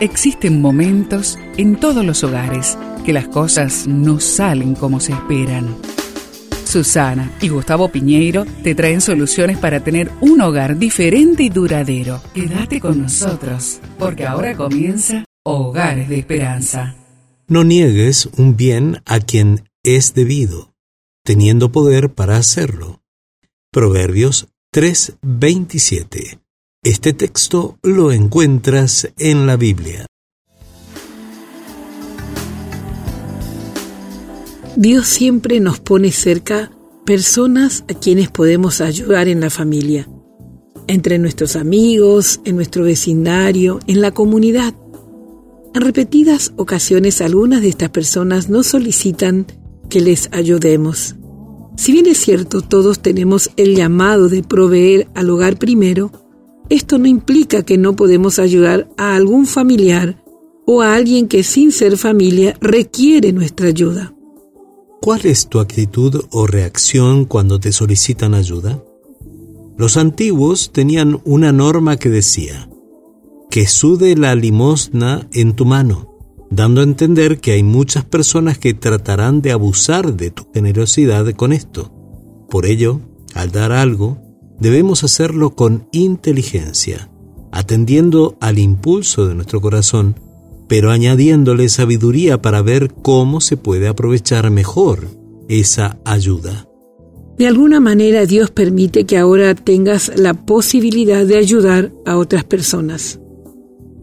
Existen momentos en todos los hogares que las cosas no salen como se esperan. Susana y Gustavo Piñeiro te traen soluciones para tener un hogar diferente y duradero. Quédate con nosotros, porque ahora comienza Hogares de Esperanza. No niegues un bien a quien es debido, teniendo poder para hacerlo. Proverbios 3:27 este texto lo encuentras en la Biblia. Dios siempre nos pone cerca personas a quienes podemos ayudar en la familia, entre nuestros amigos, en nuestro vecindario, en la comunidad. En repetidas ocasiones algunas de estas personas nos solicitan que les ayudemos. Si bien es cierto, todos tenemos el llamado de proveer al hogar primero, esto no implica que no podemos ayudar a algún familiar o a alguien que sin ser familia requiere nuestra ayuda. ¿Cuál es tu actitud o reacción cuando te solicitan ayuda? Los antiguos tenían una norma que decía, que sude la limosna en tu mano, dando a entender que hay muchas personas que tratarán de abusar de tu generosidad con esto. Por ello, al dar algo, debemos hacerlo con inteligencia, atendiendo al impulso de nuestro corazón, pero añadiéndole sabiduría para ver cómo se puede aprovechar mejor esa ayuda. De alguna manera Dios permite que ahora tengas la posibilidad de ayudar a otras personas.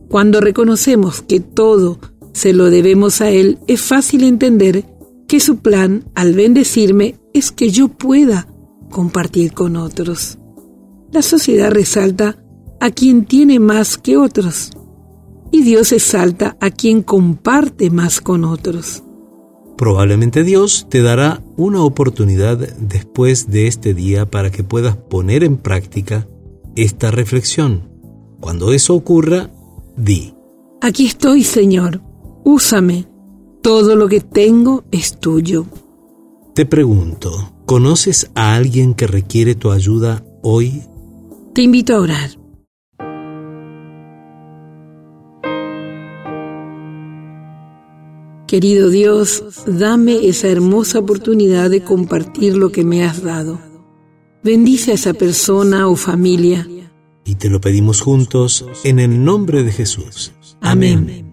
Cuando reconocemos que todo se lo debemos a Él, es fácil entender que su plan al bendecirme es que yo pueda compartir con otros. La sociedad resalta a quien tiene más que otros y Dios exalta a quien comparte más con otros. Probablemente Dios te dará una oportunidad después de este día para que puedas poner en práctica esta reflexión. Cuando eso ocurra, di. Aquí estoy, Señor. Úsame. Todo lo que tengo es tuyo. Te pregunto, ¿conoces a alguien que requiere tu ayuda hoy te invito a orar. Querido Dios, dame esa hermosa oportunidad de compartir lo que me has dado. Bendice a esa persona o familia. Y te lo pedimos juntos en el nombre de Jesús. Amén.